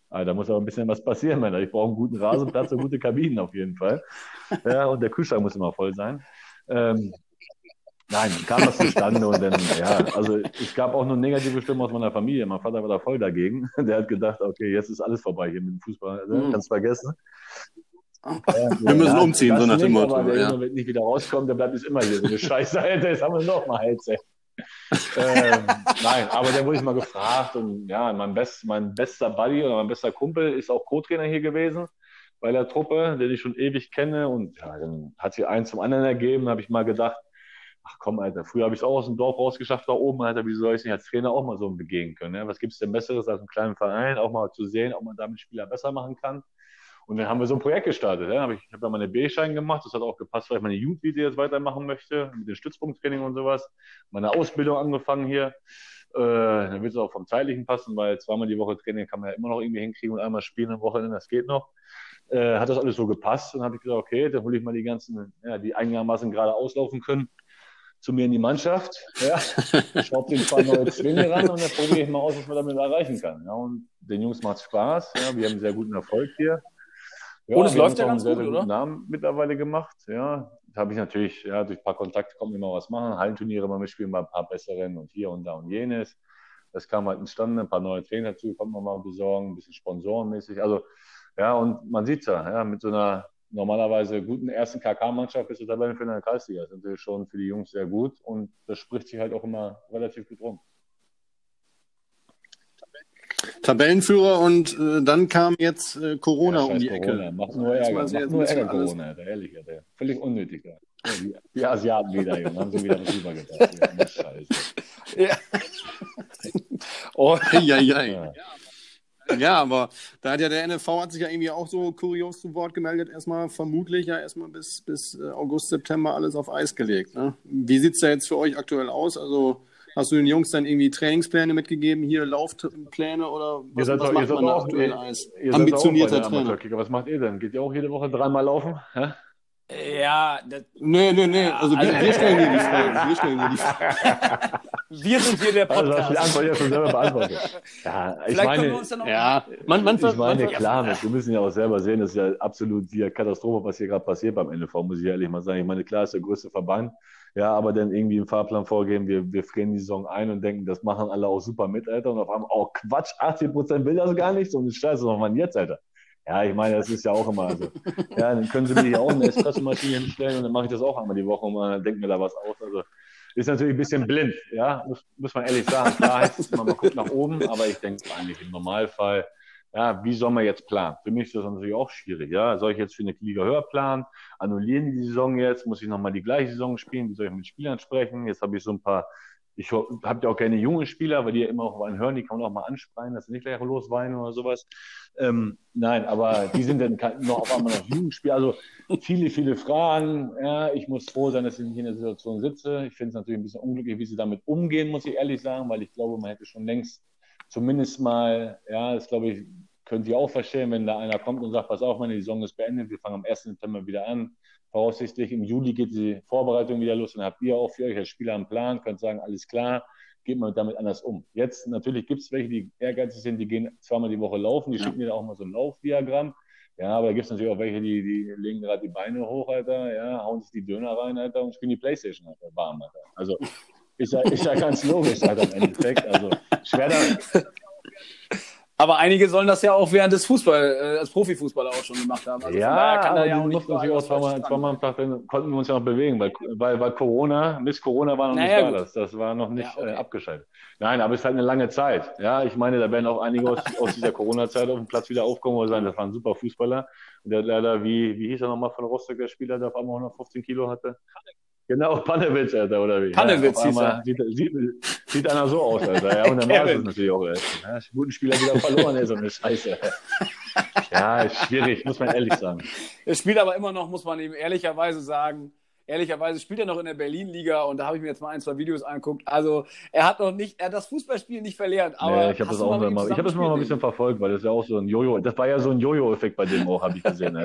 da muss aber ein bisschen was passieren, Männer. Ich brauche einen guten Rasenplatz und gute Kabinen auf jeden Fall. *laughs* Ja, und der Kühlschrank muss immer voll sein. Ähm, Nein, kam das zustande und dann, ja, also es gab auch nur negative Stimmen aus meiner Familie. Mein Vater war da voll dagegen. *laughs* Der hat gedacht, okay, jetzt ist alles vorbei hier mit dem Fußball. Mhm. Kannst vergessen. wir müssen umziehen, so nach dem Motto. Der ja. wird nicht wieder rauskommen, der bleibt jetzt immer hier. So eine Scheiße, *laughs* Alter, jetzt haben wir noch mal Hals, ähm, nein, aber der wurde ich mal gefragt und ja, mein, best, mein bester Buddy oder mein bester Kumpel ist auch Co-Trainer hier gewesen bei der Truppe, den ich schon ewig kenne und ja, dann hat sich eins zum anderen ergeben, habe ich mal gedacht, ach komm, Alter, früher habe ich es auch aus dem Dorf rausgeschafft da oben, Alter, wie soll ich nicht als Trainer auch mal so begehen können? Ja? Was gibt es denn Besseres als einen kleinen Verein, auch mal zu sehen, ob man damit Spieler besser machen kann? Und dann haben wir so ein Projekt gestartet. Ja? ich habe ja meine B-Schein gemacht, das hat auch gepasst, weil ich meine Jugendvideo jetzt weitermachen möchte, mit dem Stützpunkttraining und sowas. Meine Ausbildung angefangen hier. Äh, dann wird es auch vom Zeitlichen passen, weil zweimal die Woche Training kann man ja immer noch irgendwie hinkriegen und einmal spielen am Wochenende, das geht noch. Äh, hat das alles so gepasst und habe ich gesagt, okay, dann hole ich mal die ganzen, ja, die einigermaßen gerade auslaufen können, zu mir in die Mannschaft. Ja, schraube den paar neue Zwinge ran und dann probiere ich mal aus, was man damit erreichen kann. Ja, und den Jungs macht Spaß. Ja, wir haben sehr guten Erfolg hier. Ja, und es läuft ja ganz gut, sehr, oder? Namen mittlerweile gemacht. Ja, habe ich natürlich, ja, durch ein paar Kontakte kommen immer was machen. Hallenturniere mal mitspielen bei ein paar besseren und hier und da und jenes. Das kam halt entstanden, ein paar neue Trainer dazu, kommt man mal besorgen, ein bisschen sponsorenmäßig. Also, ja, und man sieht ja, ja, mit so einer normalerweise guten ersten KK-Mannschaft bist du Tabellenführer in der Kreisliga. Das ist natürlich schon für die Jungs sehr gut und das spricht sich halt auch immer relativ gut rum. Tabellenführer und äh, dann kam jetzt äh, Corona ja, um die Corona. Ecke. Macht nur Ärger, macht nur Ärger Corona, Alter, ehrlich, Alter. Völlig unnötig. Ja. Die, die Asiaten wieder, Junge, haben sie wieder was rübergebracht. Ja, Scheiße. Ja. *laughs* oh, ja, ja. ja. Ja, aber da hat ja der NFV hat sich ja irgendwie auch so kurios zu Wort gemeldet. Erstmal vermutlich ja erstmal bis, bis äh, August, September alles auf Eis gelegt. Ne? Wie sieht es da jetzt für euch aktuell aus? Also hast du den Jungs dann irgendwie Trainingspläne mitgegeben, hier Laufpläne oder was, was macht man da aktuell Eis? Ambitionierter Trainer. Was macht ihr denn? Geht ihr auch jede Woche dreimal laufen? Ja? Ja, das, nee, nee, nee. Also, wir, wir stellen dir die Fragen. Wir stellen dir die Fragen. *laughs* Wir sind hier der Podcast. Also, hast die Antwort ja schon selber beantwortet. *laughs* Ja, ich Vielleicht meine, wir uns dann noch ja, man, man, ich meine, man, klar, ja. wir müssen ja auch selber sehen, das ist ja absolut die Katastrophe, was hier gerade passiert beim NFV, muss ich ehrlich mal sagen. Ich meine, klar ist der größte Verband, ja, aber dann irgendwie einen Fahrplan vorgeben, wir, wir frieren die Saison ein und denken, das machen alle auch super mit, Alter, und auf einmal, oh Quatsch, 80 Prozent will das gar nicht, so eine Scheiße, was machen jetzt, Alter? Ja, ich meine, das ist ja auch immer so. Ja, dann können Sie mir hier auch eine Espressomaschine hinstellen und dann mache ich das auch einmal die Woche und dann denkt mir da was aus. Also ist natürlich ein bisschen blind, ja, muss, muss man ehrlich sagen. Klar heißt es, man guckt nach oben, aber ich denke eigentlich im Normalfall, ja, wie soll man jetzt planen? Für mich ist das natürlich auch schwierig, ja. Soll ich jetzt für eine Liga höher planen? Annullieren die Saison jetzt? Muss ich nochmal die gleiche Saison spielen? Wie soll ich mit Spielern sprechen? Jetzt habe ich so ein paar ich habe ja auch gerne junge Spieler, weil die ja immer auch mal hören, die kann man auch mal ansprechen, dass sie nicht gleich losweinen oder sowas. Ähm, nein, aber die sind dann noch auf einmal noch Jugendspieler. Also viele, viele Fragen. Ja, ich muss froh sein, dass ich nicht in der Situation sitze. Ich finde es natürlich ein bisschen unglücklich, wie sie damit umgehen, muss ich ehrlich sagen, weil ich glaube, man hätte schon längst zumindest mal, ja, das glaube ich, könnt ihr auch verstehen, wenn da einer kommt und sagt, pass auf, meine Saison ist beendet, wir fangen am 1. September wieder an voraussichtlich im Juli geht die Vorbereitung wieder los. Dann habt ihr auch für euch als Spieler einen Plan, könnt sagen, alles klar, geht man damit anders um. Jetzt natürlich gibt es welche, die ehrgeizig sind, die gehen zweimal die Woche laufen, die ja. schicken mir auch mal so ein Laufdiagramm. Ja, aber da gibt es natürlich auch welche, die, die legen gerade die Beine hoch, Alter, ja, hauen sich die Döner rein, Alter, und spielen die Playstation, Alter, warm, Alter. Also ist ja, ist ja ganz logisch, Alter, im Endeffekt. Also schwer da, aber einige sollen das ja auch während des Fußball, äh, als Profifußballer auch schon gemacht haben. Also ja, kann aber ja auch nicht natürlich auch zweimal, zweimal konnten wir uns ja noch bewegen, weil, weil, weil Corona, Miss Corona war noch naja, nicht da, das, das war noch nicht ja, okay. äh, abgeschaltet. Nein, aber es ist halt eine lange Zeit. Ja, ich meine, da werden auch einige aus, aus dieser Corona-Zeit auf dem Platz wieder aufkommen und sagen, das waren super Fußballer. Und der leider, wie, wie hieß er nochmal von Rostock, der Spieler, der auf einmal 115 Kilo hatte? Genau, *laughs* Pannewitz, Alter, oder wie? Pannewitz ja, hieß er. Sieht, sieht, sieht einer so aus, Alter. Ja, und *laughs* dann war es natürlich auch, Alter. Ja, guten Spieler wieder verloren, ey, so eine Scheiße. *laughs* Ja, ist schwierig, muss man ehrlich sagen. Er spielt aber immer noch, muss man ihm ehrlicherweise sagen, ehrlicherweise spielt er noch in der Berlin-Liga und da habe ich mir jetzt mal ein, zwei Videos angeguckt. Also er hat noch nicht, er hat das Fußballspiel nicht verlernt. Aber nee, ich habe das auch immer, ich habe das mal ein bisschen verfolgt, weil das ja auch so ein Jojo, das war ja so ein Jojo-Effekt bei dem auch, habe ich gesehen.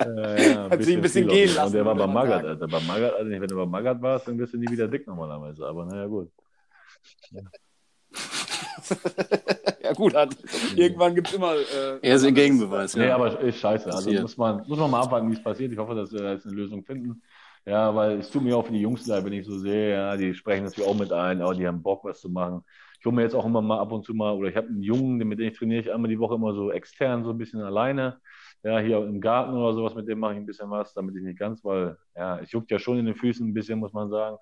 Äh, ja, Hat sich ein bisschen gehen lassen. Und der war bei Magath, Alter. Bei Magath, also wenn du bei Magath warst, dann wirst du nie wieder dick normalerweise. Aber naja, gut. Ja. *laughs* ja, gut. ausgerudert. Irgendwann gibt es immer. Äh, er ist ein Gegenbeweis. Ja. Nee, aber ist scheiße. Also muss man, muss man mal abwarten, wie es passiert. Ich hoffe, dass wir jetzt eine Lösung finden. Ja, weil es tut mir auch für die Jungs leid, wenn ich so sehe, ja, die sprechen natürlich auch mit ein, aber die haben Bock, was zu machen. Ich hole mir jetzt auch immer mal ab und zu mal, oder ich habe einen Jungen, mit dem ich trainiere ich einmal die Woche immer so extern, so ein bisschen alleine. Ja, hier im Garten oder sowas, mit dem mache ich ein bisschen was, damit ich nicht ganz, weil, ja, es juckt ja schon in den Füßen ein bisschen, muss man sagen.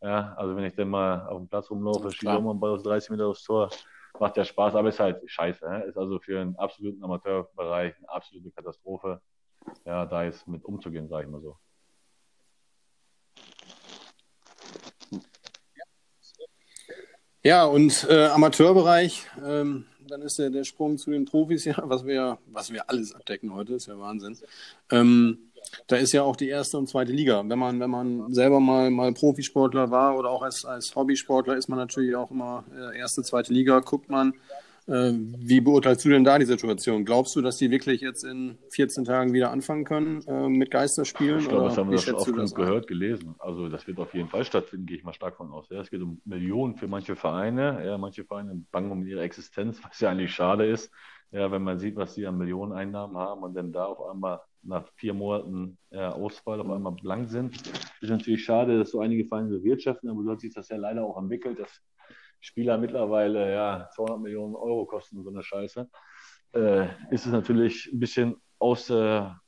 Ja, also wenn ich dann mal auf dem Platz rumlaufe, schieße mal einen Ball aus 30 Meter aufs Tor, macht ja Spaß, aber ist halt scheiße. Ne? Ist also für einen absoluten Amateurbereich eine absolute Katastrophe, ja, da jetzt mit umzugehen, sage ich mal so. Ja, und äh, Amateurbereich, ähm, dann ist der, der Sprung zu den Profis *laughs* ja, was wir, was wir alles abdecken heute, ist ja Wahnsinn. Ähm, da ist ja auch die erste und zweite Liga. Wenn man, wenn man selber mal, mal Profisportler war oder auch als, als Hobbysportler, ist man natürlich auch immer äh, erste, zweite Liga, guckt man, wie beurteilst du denn da die Situation? Glaubst du, dass die wirklich jetzt in 14 Tagen wieder anfangen können äh, mit Geisterspielen? Ich glaube, das haben wir schon oft genug gehört, gelesen. Also das wird auf jeden Fall stattfinden, gehe ich mal stark von aus. Ja, es geht um Millionen für manche Vereine. Ja, manche Vereine bangen um ihre Existenz, *laughs* was ja eigentlich schade ist. Ja, wenn man sieht, was sie an Millionen Einnahmen haben und dann da auf einmal nach vier Monaten ja, Ausfall auf einmal blank sind, ist natürlich schade, dass so einige Vereine so wirtschaften, aber so hat sich das ja leider auch entwickelt, dass Spieler mittlerweile ja 200 Millionen Euro kosten, so eine Scheiße, äh, ist es natürlich ein bisschen aus, äh,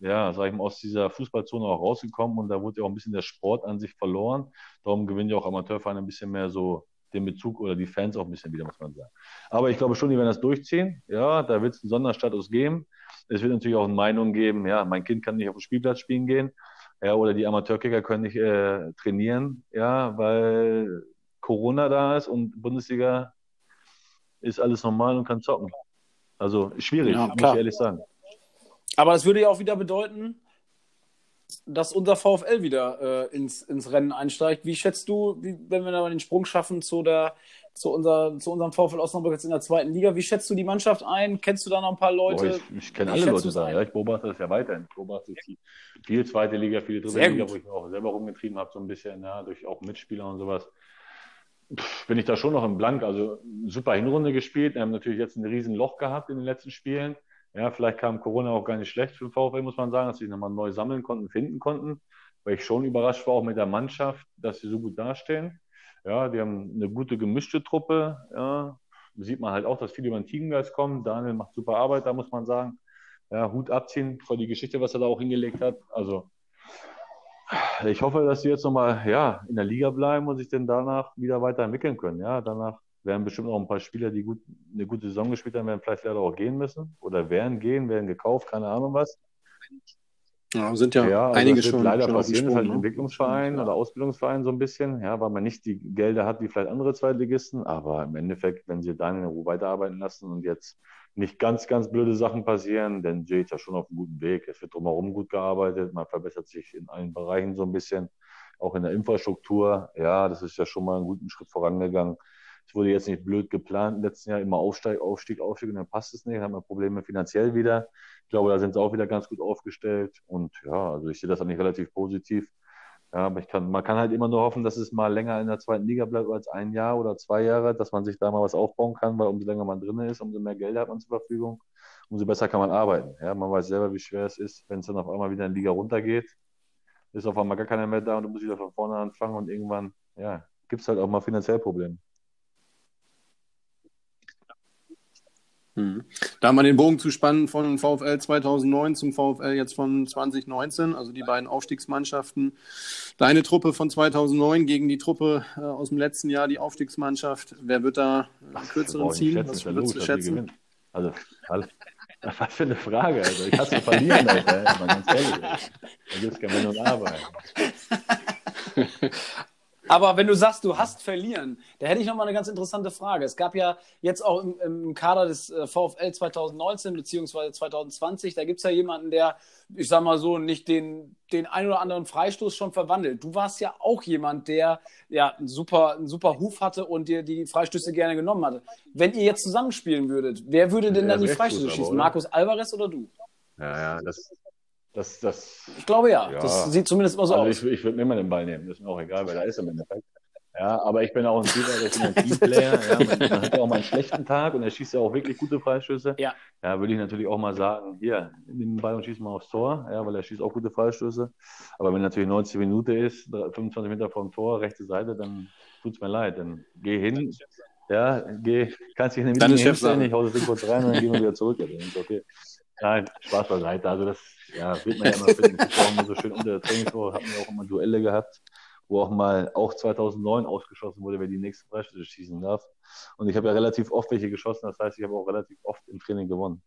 ja, sag ich mal, aus dieser Fußballzone auch rausgekommen und da wurde ja auch ein bisschen der Sport an sich verloren. Darum gewinnen ja auch Amateurvereine ein bisschen mehr so den Bezug oder die Fans auch ein bisschen wieder, muss man sagen. Aber ich glaube schon, die werden das durchziehen. Ja, da wird es einen Sonderstatus geben. Es wird natürlich auch eine Meinung geben, ja, mein Kind kann nicht auf den Spielplatz spielen gehen. Ja, oder die Amateurkicker können nicht äh, trainieren, ja, weil Corona da ist und Bundesliga ist alles normal und kann zocken. Also schwierig, ja, muss ich ehrlich sagen. Aber es würde ja auch wieder bedeuten, dass unser VfL wieder äh, ins, ins Rennen einsteigt. Wie schätzt du, wie, wenn wir da mal den Sprung schaffen zu, der, zu, unser, zu unserem VfL Osnabrück jetzt in der zweiten Liga, wie schätzt du die Mannschaft ein? Kennst du da noch ein paar Leute? Boah, ich, ich kenne alle Leute da. Ja, ich beobachte das ja weiterhin. Ich beobachte die, viel zweite Liga, viele dritte Sehr Liga, gut. wo ich mich auch selber rumgetrieben habe, so ein bisschen, ja, durch auch Mitspieler und sowas bin ich da schon noch im Blank. Also super Hinrunde gespielt. Wir haben natürlich jetzt ein riesen Loch gehabt in den letzten Spielen. Ja, vielleicht kam Corona auch gar nicht schlecht für den VfL, muss man sagen, dass sie nochmal neu sammeln konnten, finden konnten. Weil ich schon überrascht war, auch mit der Mannschaft, dass sie so gut dastehen. Ja, die haben eine gute gemischte Truppe. Ja, sieht man halt auch, dass viele über den Teamgeist kommen. Daniel macht super Arbeit, da muss man sagen. Ja, Hut abziehen vor die Geschichte, was er da auch hingelegt hat. Also ich hoffe, dass sie jetzt nochmal ja, in der Liga bleiben und sich dann danach wieder weiterentwickeln können. Ja, danach werden bestimmt auch ein paar Spieler, die gut, eine gute Saison gespielt haben, werden vielleicht leider auch gehen müssen oder werden gehen, werden gekauft, keine Ahnung was. Ja, sind ja, ja also einige schon. Leider schon passieren, ist halt ein ne? Entwicklungsverein oder Ausbildungsverein so ein bisschen, ja, weil man nicht die Gelder hat wie vielleicht andere Zweitligisten, aber im Endeffekt, wenn sie dann in Ruhe weiterarbeiten lassen und jetzt nicht ganz, ganz blöde Sachen passieren, denn Jay ist ja schon auf einem guten Weg. Es wird drumherum gut gearbeitet, man verbessert sich in allen Bereichen so ein bisschen, auch in der Infrastruktur. Ja, das ist ja schon mal einen guten Schritt vorangegangen. Es wurde jetzt nicht blöd geplant, im letzten Jahr immer Aufstieg, Aufstieg, Aufstieg und dann passt es nicht, dann haben wir Probleme finanziell wieder. Ich glaube, da sind sie auch wieder ganz gut aufgestellt und ja, also ich sehe das eigentlich relativ positiv. Ja, aber ich kann, man kann halt immer nur hoffen, dass es mal länger in der zweiten Liga bleibt als ein Jahr oder zwei Jahre, dass man sich da mal was aufbauen kann, weil umso länger man drin ist, umso mehr Geld hat man zur Verfügung, umso besser kann man arbeiten. Ja, man weiß selber, wie schwer es ist, wenn es dann auf einmal wieder in die Liga runtergeht, ist auf einmal gar keiner mehr da und du musst wieder von vorne anfangen und irgendwann, ja, gibt es halt auch mal finanziell Probleme. Mhm. Da mal den Bogen zu spannen von VfL 2009 zum VfL jetzt von 2019, also die beiden Aufstiegsmannschaften. Deine Truppe von 2009 gegen die Truppe äh, aus dem letzten Jahr, die Aufstiegsmannschaft. Wer wird da einen kürzeren ziehen? Was würdest du schätzen? Also, *laughs* was für eine Frage. Also, ich hasse verlieren, Alter. Mal ganz ehrlich. Da gibt es kein Wenn und Aber. *laughs* Aber wenn du sagst, du hast verlieren, da hätte ich noch mal eine ganz interessante Frage. Es gab ja jetzt auch im, im Kader des äh, VfL 2019 bzw. 2020, da gibt es ja jemanden, der, ich sag mal so, nicht den, den ein oder anderen Freistoß schon verwandelt. Du warst ja auch jemand, der ja einen super, einen super Huf hatte und dir die Freistöße gerne genommen hatte. Wenn ihr jetzt zusammenspielen würdet, wer würde denn dann die Freistöße schießen? Markus Alvarez oder du? Ja, ja, das, das, das, ich glaube ja. ja. Das sieht zumindest immer so also aus. Ich, ich würde mir immer den Ball nehmen. Das ist mir auch egal, weil da ist im Endeffekt. Ja, aber ich bin auch ein Spieler, ich bin ein Teamplayer. Ja, man, man, hat *laughs* ja auch mal einen schlechten Tag und er schießt ja auch wirklich gute Freistöße. Ja. Ja, würde ich natürlich auch mal sagen, hier, nimm den Ball und schieß mal aufs Tor, ja, weil er schießt auch gute Freistöße. Aber wenn natürlich 90 Minuten ist, 25 Meter vom Tor, rechte Seite, dann tut es mir leid. Dann geh hin, ja, geh, kannst dich in den Meeting hinstellen, ich hau das Ding kurz rein und dann gehen wir wieder zurück. Ja, dann ist okay. Nein, Spaß beiseite. Also das ja, wird man ja immer finden. Das ist immer so schön unter der Trainingswoche, hatten wir auch immer Duelle gehabt, wo auch mal auch 2009 ausgeschossen wurde, wer die nächste Freistöße schießen darf. Und ich habe ja relativ oft welche geschossen, das heißt, ich habe auch relativ oft im Training gewonnen.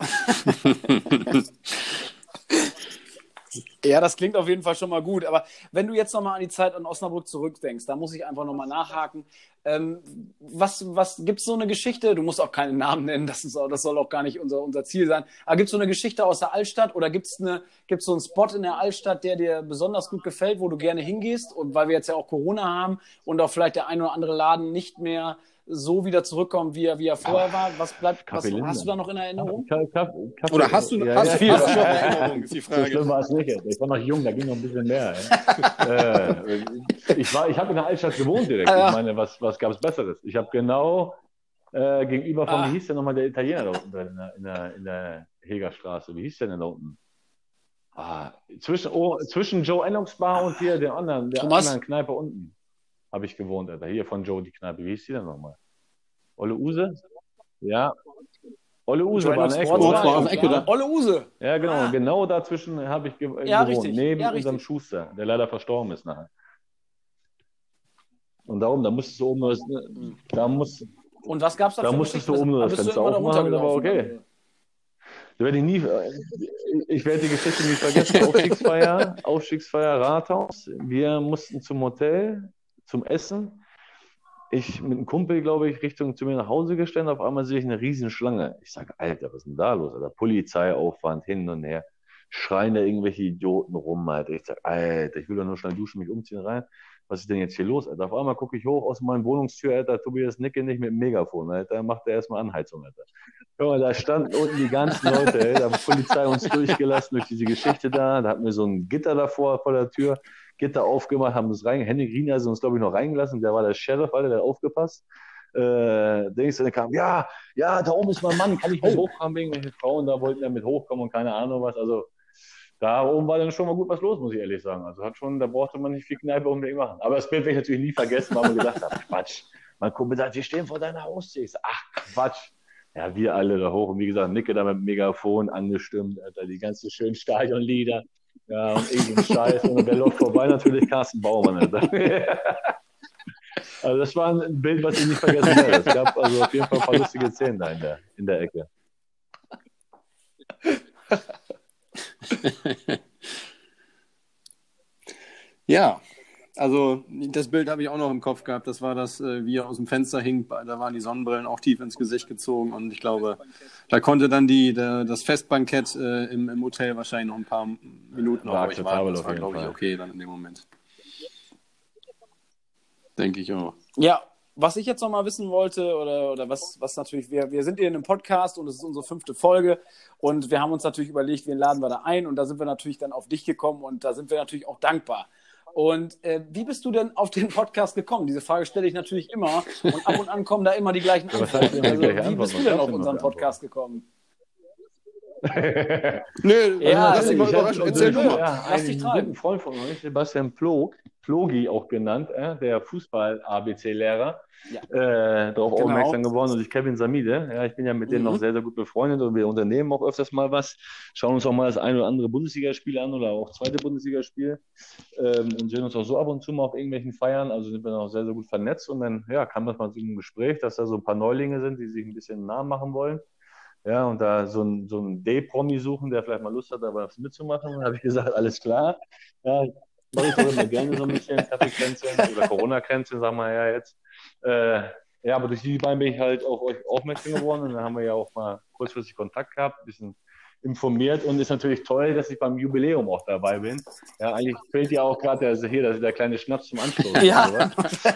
*laughs* Ja, das klingt auf jeden Fall schon mal gut. Aber wenn du jetzt nochmal an die Zeit in Osnabrück zurückdenkst, da muss ich einfach nochmal nachhaken. Ähm, was was gibt es so eine Geschichte? Du musst auch keinen Namen nennen, das, ist, das soll auch gar nicht unser, unser Ziel sein. Aber gibt es so eine Geschichte aus der Altstadt oder gibt es gibt's so einen Spot in der Altstadt, der dir besonders gut gefällt, wo du gerne hingehst? Und weil wir jetzt ja auch Corona haben und auch vielleicht der ein oder andere Laden nicht mehr so wieder zurückkommt, wie er, wie er vorher war. Was bleibt, was hast du da noch in Erinnerung? Kaffee- Kaffee- Kaffee- Oder hast du, Ja, hast ja. viel hast du noch in Erinnerung, ist die So schlimm Frage. war es nicht. Ich war noch jung, da ging noch ein bisschen mehr. Ja. *laughs* äh, ich war, ich habe in der Altstadt gewohnt direkt. Ah. Ich meine, was, was gab es Besseres? Ich habe genau äh, gegenüber von, Ah. wie hieß der nochmal der Italiener da unten drin, in der, in der, in der Hegerstraße? Wie hieß der denn da unten? Ah, zwischen, oh, zwischen Joe Ennocks Bar und hier der anderen, der Thomas? anderen Kneipe unten habe ich gewohnt, Alter. Hier von Joe die Kneipe. Wie hieß die denn nochmal? Olle Use? Ja. Olle Use war eine Ecke, war auf Ecke da. Olle Use. Ja, genau. Ah. Genau dazwischen habe ich ge Ja, gewohnt. richtig. Neben Ja, unserem richtig. Schuster, der leider verstorben ist nachher. Und darum, da musstest du oben nur das, da musst, Und was gab's da, Da für musstest du oben nur das Fenster da aufmachen, aber okay. da werde ich nie, ich werde die Geschichte nie vergessen. *laughs* Aufstiegsfeier, Aufstiegsfeier Rathaus. Wir mussten zum Hotel, zum Essen. Ich mit einem Kumpel, glaube ich, Richtung zu mir nach Hause gestellt. Auf einmal sehe ich eine riesen Schlange. Ich sage, Alter, was ist denn da los? Alter, Polizeiaufwand hin und her. Schreien da irgendwelche Idioten rum, Alter. Ich sage, Alter, ich will doch nur schnell duschen, mich umziehen rein. Was ist denn jetzt hier los, Alter? Auf einmal gucke ich hoch aus meiner Wohnungstür, Alter, Tobias Nicke nicht mit dem Megafon, Alter. Macht er erstmal Anheizung, Alter. Guck mal, da standen unten die ganzen Leute, ey. Da hat die Polizei uns durchgelassen durch diese Geschichte da. Da hatten wir so ein Gitter davor vor der Tür. Gitter aufgemacht, haben uns rein, Henning Riener hat uns, glaube ich, noch reingelassen. Der war der Sheriff, Alter, der hat aufgepasst. Äh, du, dann kam, ja, ja, da oben ist mein Mann, kann ich mit hochkommen? Irgendwelche Frauen da wollten ja mit hochkommen und keine Ahnung was. Also, da oben war dann schon mal gut was los, muss ich ehrlich sagen. Also hat schon, da brauchte man nicht viel Kneipe unbedingt machen. Aber das Bild werde ich natürlich nie vergessen, weil man gedacht hat, *laughs* Quatsch. Mein Kumpel sagt, wir stehen vor deiner Haustür. Ich sag, ach Quatsch. Ja, wir alle da hoch. Und wie gesagt, Nicke da mit dem Megafon angestimmt, Alter, die ganzen schönen Stadionlieder. Ja, und irgendein Scheiß. Und wer läuft vorbei? Natürlich Carsten Baumann. *laughs* Also das war ein Bild, was ich nicht vergessen werde. Es gab also auf jeden Fall ein paar lustige Szenen da in der, in der Ecke. *laughs* Ja, also das Bild habe ich auch noch im Kopf gehabt. Das war das, äh, wie er aus dem Fenster hing. Da waren die Sonnenbrillen auch tief ins Gesicht gezogen. Und ich glaube, da konnte dann die, der, das Festbankett äh, im, im Hotel wahrscheinlich noch ein paar Minuten War auf euch akzeptabel warten. Das war, glaube ich, okay dann in dem Moment. Denke ich auch. Ja, was ich jetzt noch mal wissen wollte, oder, oder was, was natürlich, wir, wir sind hier in einem Podcast und es ist unsere fünfte Folge und wir haben uns natürlich überlegt, wen laden wir da ein und da sind wir natürlich dann auf dich gekommen und da sind wir natürlich auch dankbar. Und äh, wie bist du denn auf den Podcast gekommen? Diese Frage stelle ich natürlich immer und ab und an kommen da immer die gleichen Antworten. *laughs* Also, wie bist du denn auf unseren Podcast gekommen? Nö, Ja, lass dich mal Ich überraschen. Erzähl du mal. Ja, Lass dich treiben. guten Freund von euch, Sebastian Plog, Plogi auch genannt, äh, der Fußball-ABC-Lehrer, Ja. äh, darauf Genau. aufmerksam geworden und ich Kevin Samide. Ja, ich bin ja mit denen Mhm. noch sehr, sehr gut befreundet und wir unternehmen auch öfters mal was. Schauen uns auch mal das ein oder andere Bundesligaspiel an oder auch zweite Bundesligaspiel ähm, und sehen uns auch so ab und zu mal auf irgendwelchen Feiern. Also sind wir noch sehr, sehr gut vernetzt und dann ja, kam das mal zu einem Gespräch, dass da so ein paar Neulinge sind, die sich ein bisschen Namen machen wollen. Ja, und da so ein, so ein D-Promi suchen, der vielleicht mal Lust hat, da was mitzumachen. Dann *laughs* habe ich gesagt, alles klar. Ja, mache ich doch immer gerne so ein bisschen Kaffeekränzchen oder Corona-Kränzchen, sagen wir ja jetzt. Äh, ja, aber durch die beiden bin ich halt auf euch aufmerksam geworden und dann haben wir ja auch mal kurzfristig Kontakt gehabt, ein bisschen informiert und ist natürlich toll, dass ich beim Jubiläum auch dabei bin. Ja, eigentlich fehlt ja auch gerade der, hier der, der kleine Schnaps zum Anstoß. Ja. oder?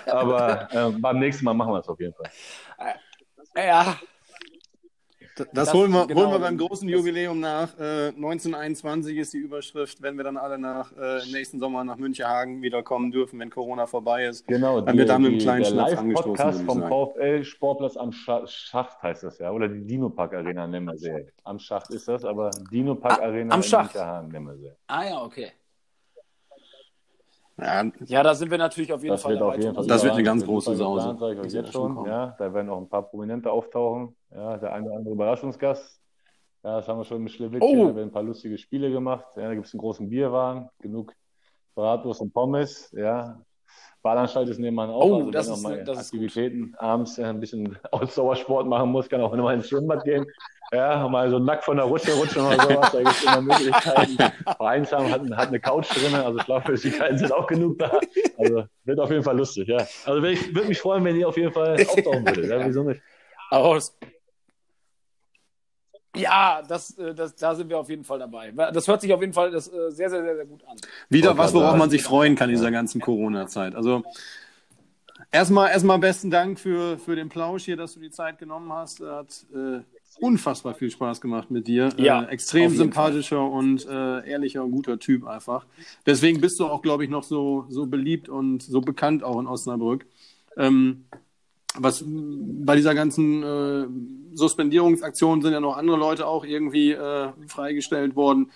Aber äh, beim nächsten Mal machen wir es auf jeden Fall. Ja. Das, das holen, wir, genau, holen wir beim großen Jubiläum nach. Äh, 1921 ist die Überschrift, wenn wir dann alle nach äh, nächsten Sommer nach Münchenhagen wiederkommen dürfen, wenn Corona vorbei ist. Genau, dann wird da mit einem kleinen der Live-Podcast vom VfL Sportplatz am Schacht heißt das ja. Oder die Dino Park Arena nennen wir sie. Am Schacht ist das, aber Dino Park ah, Arena am Schacht. nennen wir sie. Ah ja, okay. Ja, ja, da sind wir natürlich auf jeden das Fall wird dabei. Auf jeden Fall das wird eine ganz große Sause. Ich jetzt schon. Ja, da werden auch ein paar Prominente auftauchen. Ja, der eine oder andere Überraschungsgast. Ja, das haben wir schon mit Schlewittchen. Oh. Da werden ein paar lustige Spiele gemacht. Ja, da gibt es einen großen Bierwagen, genug Bratwurst und Pommes. Ja, Badanstalt ist nebenan auch. Oh, also das ist, mal das Aktivitäten abends ja, ein bisschen *laughs* Ausdauersport machen muss, kann auch immer ins Schwimmbad gehen. Ja, mal so nackt von der Rutsche rutschen oder sowas, da gibt es immer Möglichkeiten. Vereinsheim hat, hat eine Couch drin, also Schlafmöglichkeiten sind auch genug da. Also wird auf jeden Fall lustig, ja. Also ich würde mich freuen, wenn ihr auf jeden Fall auftauchen würdet. Ja, wieso nicht? Aus. Ja, das, äh, das, da sind wir auf jeden Fall dabei. Das hört sich auf jeden Fall das, äh, sehr, sehr, sehr, sehr gut an. Wieder was, worauf man sich freuen kann in dieser ganzen Corona-Zeit. Also erstmal, erstmal besten Dank für, für den Plausch hier, dass du die Zeit genommen hast. Hat äh, unfassbar viel Spaß gemacht mit dir. Ja, äh, extrem sympathischer Fall. und äh, ehrlicher und guter Typ einfach. Deswegen bist du auch, glaube ich, noch so, so beliebt und so bekannt auch in Osnabrück. Ähm, was bei dieser ganzen äh, Suspendierungsaktion sind ja noch andere Leute auch irgendwie äh, freigestellt worden.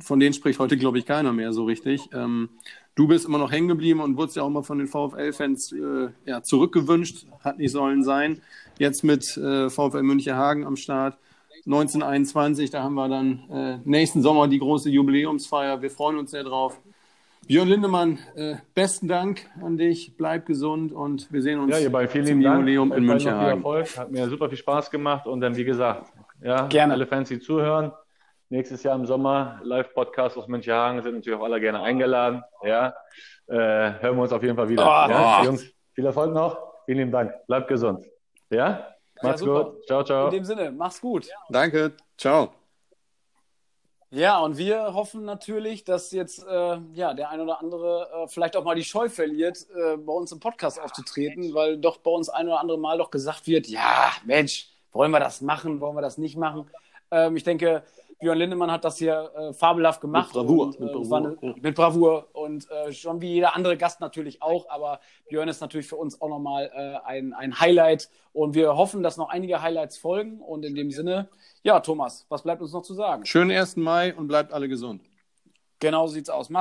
Von denen spricht heute, glaube ich, keiner mehr so richtig. Ähm, du bist immer noch hängen geblieben und wurdest ja auch mal von den VfL-Fans äh, ja, zurückgewünscht. Hat nicht sollen sein. Jetzt mit äh, VfL München-Hagen am Start. 1921, da haben wir dann äh, nächsten Sommer die große Jubiläumsfeier. Wir freuen uns sehr drauf. Björn Lindemann, äh, besten Dank an dich. Bleib gesund und wir sehen uns ja, hierbei, vielen zum Jubiläum Dank. in München. Erfolg. Hat mir super viel Spaß gemacht und dann, wie gesagt, ja, gerne. alle Fans, die zuhören. Nächstes Jahr im Sommer Live-Podcast aus München sind natürlich auch alle gerne eingeladen. Ja, äh, hören wir uns auf jeden Fall wieder. Oh, ja, oh. Jungs, viel Erfolg noch. Vielen lieben Dank. Bleibt gesund. Ja, macht's ja, gut. Ciao, ciao. In dem Sinne, mach's gut. Danke. Ciao. Ja, und wir hoffen natürlich, dass jetzt äh, ja, der ein oder andere äh, vielleicht auch mal die Scheu verliert, äh, bei uns im Podcast aufzutreten, weil doch bei uns ein oder andere Mal doch gesagt wird, ja, Mensch, wollen wir das machen, wollen wir das nicht machen? Ähm, ich denke, Björn Lindemann hat das hier äh, fabelhaft gemacht. Mit Bravour. Und, äh, mit, Bravour. Eine, ja. mit, Bravour. Und äh, schon wie jeder andere Gast natürlich auch. Aber Björn ist natürlich für uns auch nochmal äh, ein, ein Highlight. Und wir hoffen, dass noch einige Highlights folgen. Und in dem Sinne, ja, Thomas, was bleibt uns noch zu sagen? Schönen 1. Mai und bleibt alle gesund. Genau so sieht's aus. Mach's